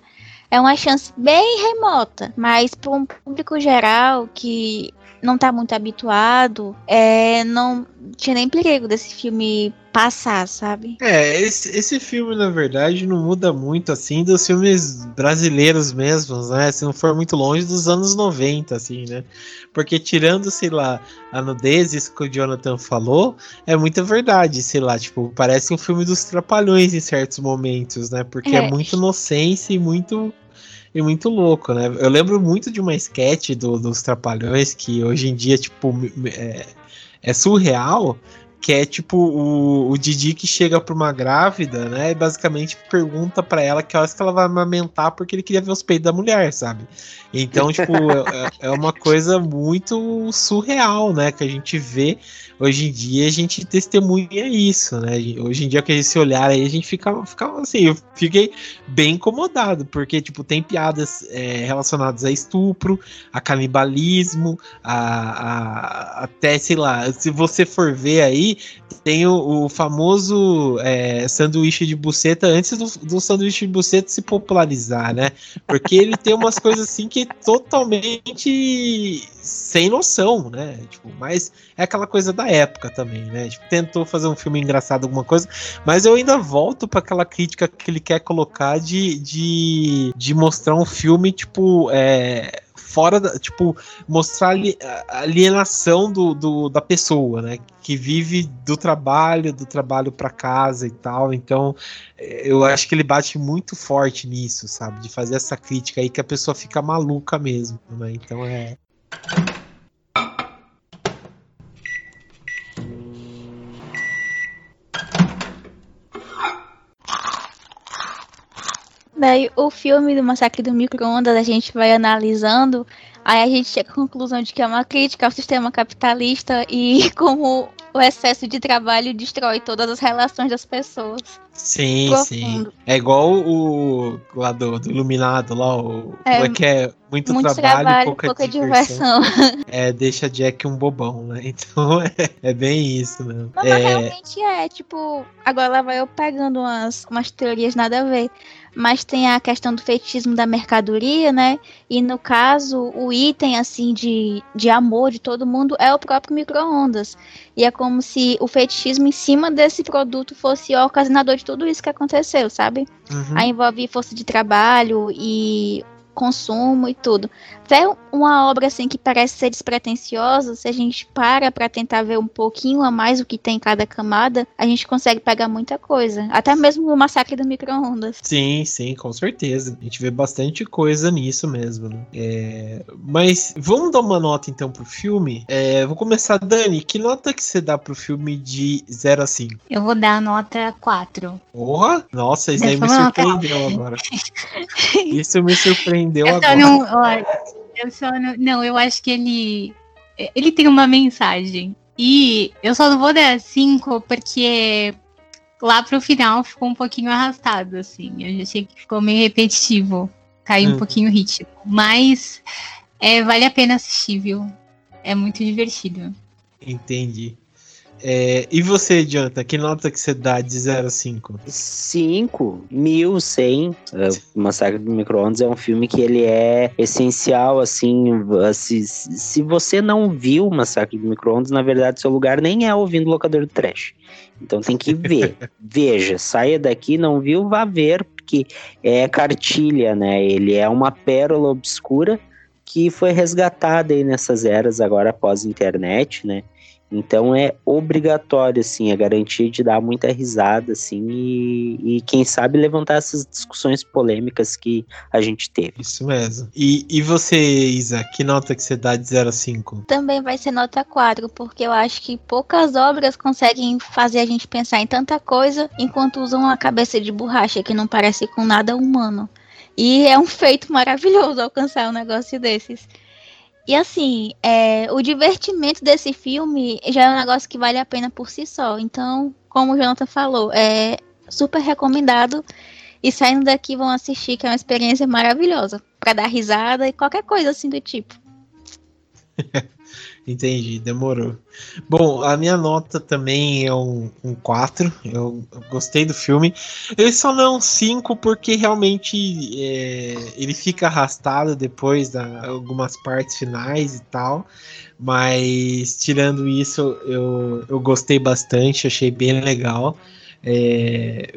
É uma chance bem remota, mas para um público geral que não tá muito habituado, é, não tinha nem perigo desse filme passar, sabe? É, esse, esse filme, na verdade, não muda muito, assim, dos filmes brasileiros mesmos, né? Se não for muito longe dos anos 90, assim, né? Porque tirando, sei lá, a nudez, isso que o Jonathan falou, é muita verdade, sei lá, tipo, parece um filme dos Trapalhões em certos momentos, né? Porque é, É. muito inocência e muito... E muito louco, né? Eu lembro muito de uma sketch do, dos Trapalhões que hoje em dia, tipo, é, é surreal, que é tipo o, o Didi que chega pra uma grávida, né? E basicamente pergunta pra ela que horas que ela vai amamentar porque ele queria ver os peitos da mulher, sabe? Então, tipo, é, é uma coisa muito surreal, né? Que a gente vê hoje em dia, a gente testemunha isso, né? Hoje em dia, que esse olhar aí, a gente fica, fica assim, eu fiquei bem incomodado, porque, tipo, tem piadas é, relacionadas a estupro, a canibalismo, a, a- até, sei lá, se você for ver aí, tem o, o famoso é, sanduíche de buceta antes do, do sanduíche de buceta se popularizar, né? Porque ele tem umas coisas assim que é totalmente sem noção, né? Tipo, mas é aquela coisa da época também, né? Tipo, tentou fazer um filme engraçado, alguma coisa, mas eu ainda volto para aquela crítica que ele quer colocar de, de, de mostrar um filme, tipo, é, fora da. Tipo, mostrar a alienação do, do- da pessoa, né? Que vive do trabalho, do trabalho para casa e tal. Então, eh, eu acho que ele bate muito forte nisso, sabe? De fazer essa crítica aí que a pessoa fica maluca mesmo, né? Então é. Daí o filme do Massacre do Micro-ondas a gente vai analisando, aí a gente chega à conclusão de que é uma crítica ao sistema capitalista e como o excesso de trabalho destrói todas as relações das pessoas. Sim, sim. Profundo. É igual o lá do, do Iluminado, lá, o. É, é que é? Muito, Muito trabalho, trabalho, pouca, pouca, diversão. diversão. É, deixa Jack um bobão, né? Então é, é bem isso mesmo. Mas É, realmente é, tipo, agora vai eu pegando umas, umas teorias nada a ver. Mas tem a questão do fetichismo da mercadoria, né? E no caso, o item, assim, de, de amor de todo mundo é o próprio micro-ondas. E é como se o fetichismo em cima desse produto fosse o ocasionador de tudo isso que aconteceu, sabe? uhum. Aí envolve força de trabalho e consumo e tudo. É uma obra assim que parece ser despretensiosa, se a gente para para tentar ver um pouquinho a mais o que tem em cada camada, a gente consegue pegar muita coisa. Até mesmo o massacre do micro-ondas. Sim, sim, com certeza. A gente vê bastante coisa nisso mesmo, né? É, Mas vamos dar uma nota então pro filme. É, Vou começar, Dani. Que nota que você dá pro filme de 0 a 5? Eu vou dar a nota 4. Porra! Nossa, isso aí me surpreendeu agora. Isso me surpreendeu Eu só agora. não. ó, eu só não. Não, eu acho que ele. Ele tem uma mensagem. E eu só não vou dar 5 porque lá pro final ficou um pouquinho arrastado, assim. Eu achei que ficou meio repetitivo. Caiu Hum. um pouquinho o ritmo. Mas é, vale a pena assistir, viu? É muito divertido. Entendi. É, e você, Jonathan, que nota que você dá de 0 a 5? 5, 1100. É, o Massacre do Micro-ondas é um filme que ele é essencial, assim. Se, se você não viu o Massacre do Micro-ondas, na verdade, seu lugar nem é ouvindo o locador do trash. Então tem que ver. Veja, saia daqui, não viu, vá ver, porque é cartilha, né? Ele é uma pérola obscura que foi resgatada aí nessas eras agora após a internet, né? Então é obrigatório, assim, a garantia de dar muita risada, assim, e, e, quem sabe levantar essas discussões polêmicas que a gente teve. Isso mesmo. E, e você, Isa, que nota que você dá de 0 a 5? Também vai ser nota 4, porque eu acho que poucas obras conseguem fazer a gente pensar em tanta coisa enquanto usam a cabeça de borracha que não parece com nada humano. E é um feito maravilhoso alcançar um negócio desses. E assim, é, o divertimento desse filme já é um negócio que vale a pena por si só. Então, como o Jonathan falou, é super recomendado. E saindo daqui vão assistir, que é uma experiência maravilhosa. para dar risada e qualquer coisa assim do tipo. Entendi, demorou. Bom, a minha nota também é um, um 4. Eu, eu gostei do filme. Ele só não é um 5 porque realmente é, ele fica arrastado depois da algumas partes finais e tal. Mas tirando isso, eu, eu gostei bastante, achei bem legal. É,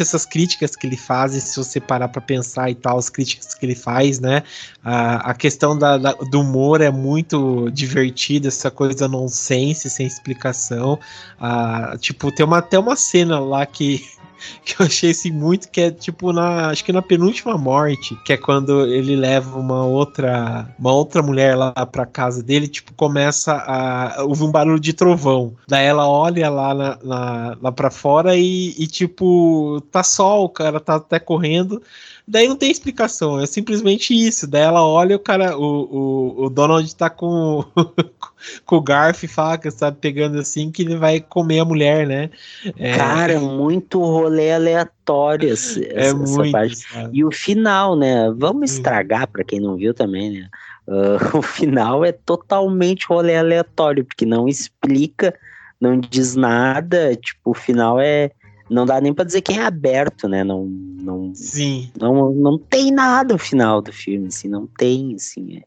essas críticas que ele faz, se você parar para pensar e tal, as críticas que ele faz, né? A, a questão da, da, do humor é muito divertida, essa coisa nonsense, sem explicação. Ah, tipo, tem uma, até uma cena lá que que eu achei assim muito que é tipo na acho que na penúltima morte, que é quando ele leva uma outra uma outra mulher lá pra casa dele, tipo começa a ouvir um barulho de trovão. Daí ela olha lá na, na lá para fora e, e tipo tá sol, o cara tá até correndo. Daí não tem explicação, é simplesmente isso. Daí ela olha o cara, o, o, o Donald tá com, com o garfo e faca, sabe, pegando assim, que ele vai comer a mulher, né? É... Cara, muito rolê aleatório essa, é essa muito, parte. Sabe? E o final, né? Vamos hum. estragar para quem não viu também, né? Uh, o final é totalmente rolê aleatório, porque não explica, não diz nada, tipo, o final é não dá nem para dizer que é aberto, né? Não, não, Sim. não, não tem nada no final do filme, assim, não tem, assim. É,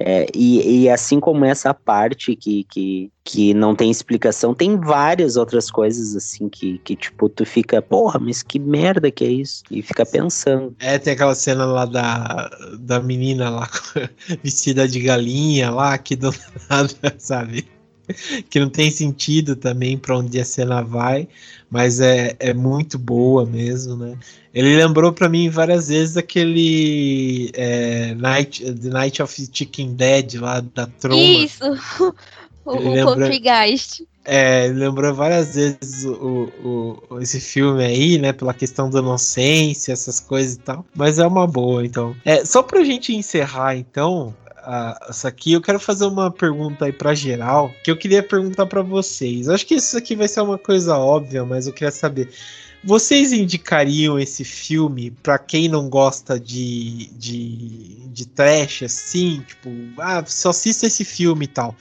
é, e, e, assim como essa parte que, que, que não tem explicação, tem várias outras coisas assim que, que, tipo, tu fica, porra, mas que merda que é isso? E fica pensando. É, tem aquela cena lá da, da menina lá vestida de galinha lá, que do nada, sabe? que não tem sentido também para onde a cena vai, mas é, é muito boa mesmo, né? Ele lembrou para mim várias vezes aquele é, Night, The Night of Chicken Dead lá da Troma. Isso, o, o lembra... Poltergeist. É, lembrou várias vezes o, o, esse filme aí, né? Pela questão da inocência, essas coisas e tal. Mas é uma boa, então. É, só pra gente encerrar, então, essa aqui, eu quero fazer uma pergunta aí para geral, que eu queria perguntar para vocês. Acho que isso aqui vai ser uma coisa óbvia, mas eu queria saber. Vocês indicariam esse filme para quem não gosta de, de, de trash, assim? Tipo, ah, só assista esse filme e tal.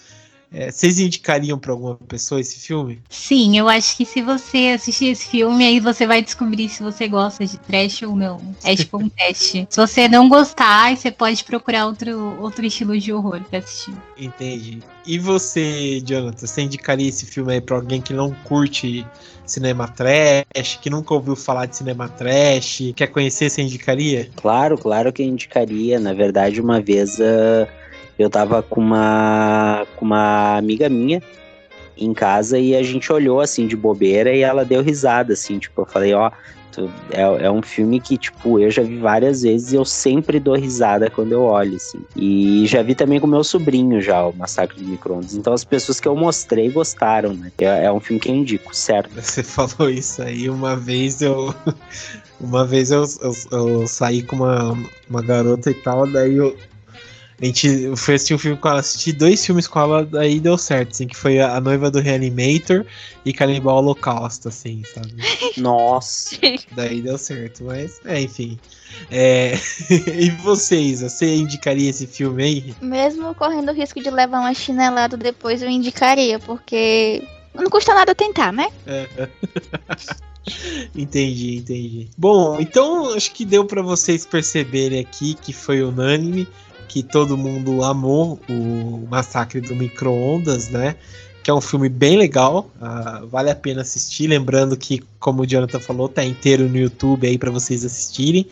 É, vocês indicariam para alguma pessoa esse filme? Sim, eu acho que se você assistir esse filme, aí você vai descobrir se você gosta de trash ou não. É tipo um teste. Se você não gostar, você pode procurar outro, outro estilo de horror pra assistir. Entendi. E você, Jonathan, você indicaria esse filme aí pra alguém que não curte cinema trash, que nunca ouviu falar de cinema trash, quer conhecer, você indicaria? Claro, claro que eu indicaria. Na verdade, uma vez. Uh eu tava com uma, com uma amiga minha em casa e a gente olhou assim de bobeira e ela deu risada, assim, tipo, eu falei, ó, é, é um filme que, tipo, eu já vi várias vezes e eu sempre dou risada quando eu olho, assim. E já vi também com meu sobrinho já, o Massacre do Micro-ondas. Então as pessoas que eu mostrei gostaram, né? É, é um filme que eu indico, certo? Você falou isso aí, uma vez eu... Uma vez eu, eu, eu saí com uma, uma garota e tal, daí eu, a gente foi assistir um filme com ela, assisti dois filmes com ela, daí deu certo, assim, que foi A Noiva do Reanimator e Canibal Holocausto, assim, sabe? Nossa! daí deu certo, mas, é, enfim. É... e vocês, você indicaria esse filme aí? Mesmo correndo o risco de levar uma chinelada depois, eu indicaria, porque não custa nada tentar, né? É. entendi, entendi. Bom, então acho que deu para vocês perceberem aqui que foi unânime que todo mundo amou, o Massacre do Micro-ondas, né? que é um filme bem legal, uh, vale a pena assistir. Lembrando que, como o Jonathan falou, tá inteiro no YouTube aí para vocês assistirem.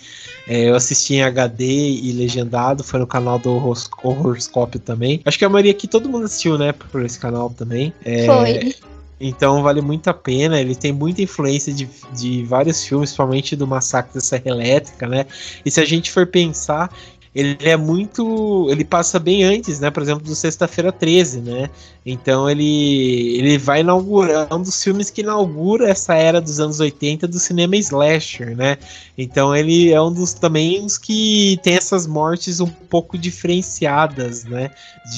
É, eu assisti em HD e legendado, foi no canal do Horoscópio também. Acho que a maioria aqui todo mundo assistiu, né, por esse canal também. É, foi. Então vale muito a pena. Ele tem muita influência de, de vários filmes, principalmente do Massacre da Serra Elétrica, né? E se a gente for pensar, ele é muito. Ele passa bem antes, né? Por exemplo, do Sexta-feira 13, né? Então ele, ele vai inaugurar é um dos filmes que inaugura essa era dos anos 80 do cinema slasher, né? Então ele é um dos também os que tem essas mortes um pouco diferenciadas, né?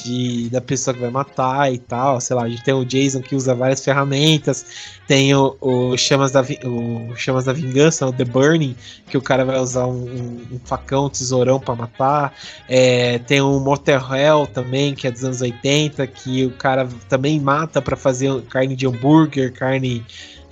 De, da pessoa que vai matar e tal. Sei lá, a gente tem o Jason que usa várias ferramentas, tem o, o Chamas, da, o Chamas da Vingança, o The Burning, que o cara vai usar um, um facão, um tesourão para matar. É, tem o Motel Hell também, que é dos anos 80, que o cara cara também mata para fazer carne de hambúrguer, carne,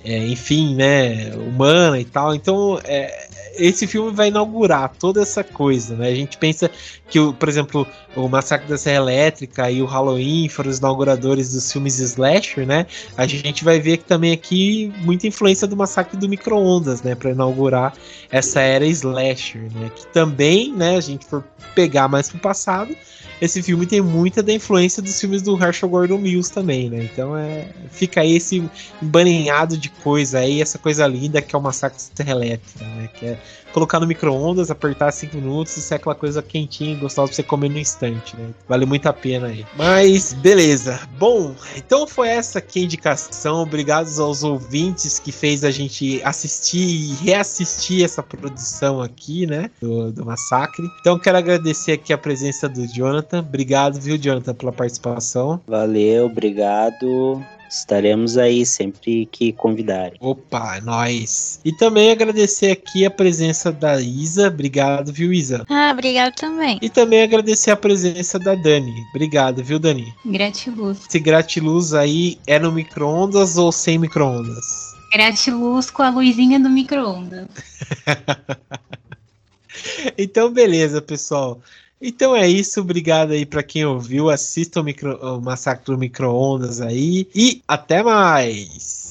é, enfim, né, humana e tal. Então, é, esse filme vai inaugurar toda essa coisa, né? A gente pensa que, por exemplo, o Massacre da Serra Elétrica e o Halloween foram os inauguradores dos filmes slasher, né? A gente vai ver que também aqui muita influência do Massacre do Micro-ondas, né? Para inaugurar essa era slasher, né? Que também, né? A gente for pegar mais pro passado, esse filme tem muita da influência dos filmes do Herschel Gordon Mills também, né? Então é, fica aí esse embaninhado de coisa aí, essa coisa linda que é o Massacre de Terra Elétrica, né? Que é colocar no micro-ondas, apertar 5 minutos e ser aquela coisa quentinha e gostosa pra você comer no instante, né? Vale muito a pena aí. Mas, beleza. Bom, então foi essa aqui a indicação. Obrigado aos ouvintes que fez a gente assistir e reassistir essa produção aqui, né? Do, do Massacre. Então, quero agradecer aqui a presença do Jonathan. Obrigado, viu, Jonathan, pela participação. Valeu, obrigado. Estaremos aí sempre que convidarem. Opa, nós. E também agradecer aqui a presença da Isa. Obrigado, viu, Isa? Ah, obrigado também. E também agradecer a presença da Dani. Obrigado, viu, Dani? Gratiluz. Esse gratiluz aí é no micro-ondas ou sem micro-ondas? Gratiluz com a luzinha do micro-ondas. então, beleza, pessoal. Então é isso, obrigado aí para quem ouviu, assista o, micro, o Massacre do Micro-Ondas aí e até mais!